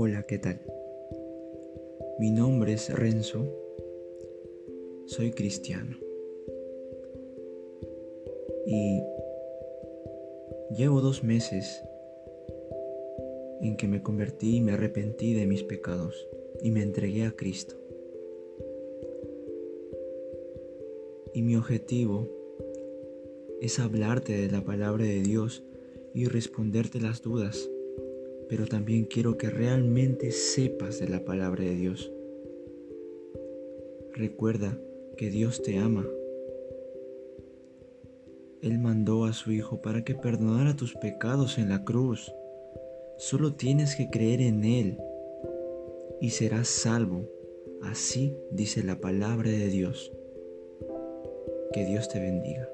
Hola, ¿qué tal? Mi nombre es Renzo, soy cristiano y llevo dos meses en que me convertí y me arrepentí de mis pecados y me entregué a Cristo. Y mi objetivo es hablarte de la palabra de Dios y responderte las dudas, pero también quiero que realmente sepas de la palabra de Dios. Recuerda que Dios te ama. Él mandó a su Hijo para que perdonara tus pecados en la cruz. Solo tienes que creer en Él y serás salvo. Así dice la palabra de Dios. Que Dios te bendiga.